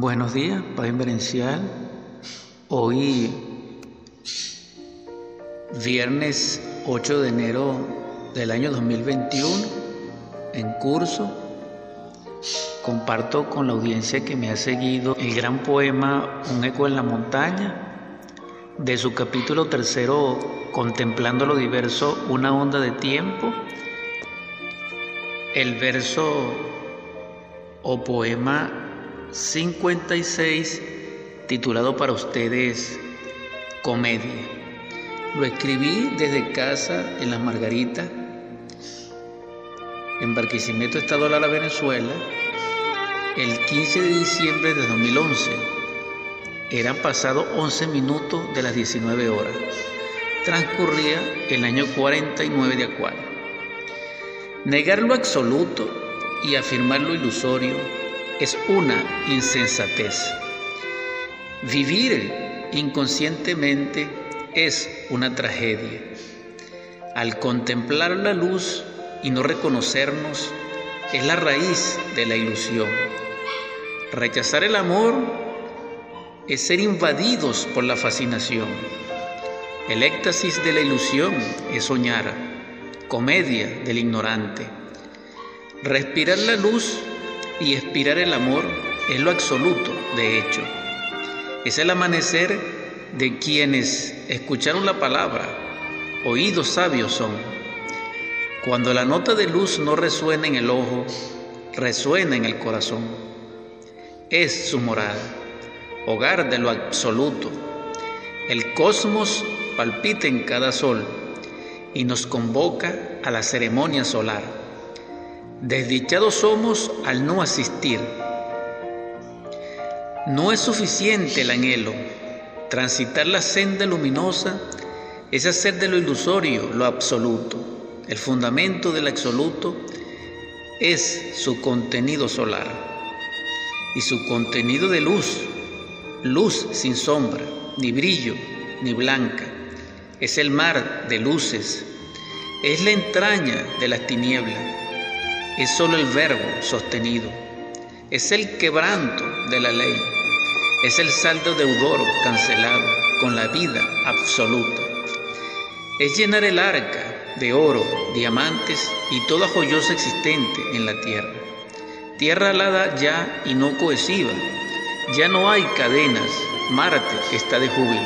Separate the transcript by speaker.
Speaker 1: Buenos días, Paz Inverencial. Hoy, viernes 8 de enero del año 2021, en curso, comparto con la audiencia que me ha seguido el gran poema Un eco en la montaña, de su capítulo tercero, Contemplando lo diverso, una onda de tiempo, el verso o poema 56 titulado para ustedes Comedia. Lo escribí desde casa en Las Margaritas, en Barquisimeto, Estado Lara, Venezuela, el 15 de diciembre de 2011. Eran pasados 11 minutos de las 19 horas. Transcurría el año 49 de Acuario. Negar lo absoluto y afirmar lo ilusorio es una insensatez. Vivir inconscientemente es una tragedia. Al contemplar la luz y no reconocernos es la raíz de la ilusión. Rechazar el amor es ser invadidos por la fascinación. El éxtasis de la ilusión es soñar, comedia del ignorante. Respirar la luz y expirar el amor es lo absoluto, de hecho. Es el amanecer de quienes escucharon la palabra, oídos sabios son. Cuando la nota de luz no resuena en el ojo, resuena en el corazón. Es su morada, hogar de lo absoluto. El cosmos palpita en cada sol y nos convoca a la ceremonia solar. Desdichados somos al no asistir. No es suficiente el anhelo. Transitar la senda luminosa es hacer de lo ilusorio lo absoluto. El fundamento del absoluto es su contenido solar y su contenido de luz, luz sin sombra, ni brillo, ni blanca. Es el mar de luces, es la entraña de las tinieblas es solo el verbo sostenido, es el quebranto de la ley, es el saldo deudor cancelado con la vida absoluta, es llenar el arca de oro, diamantes y toda joyosa existente en la tierra. Tierra alada ya y no cohesiva, ya no hay cadenas, Marte está de júbilo.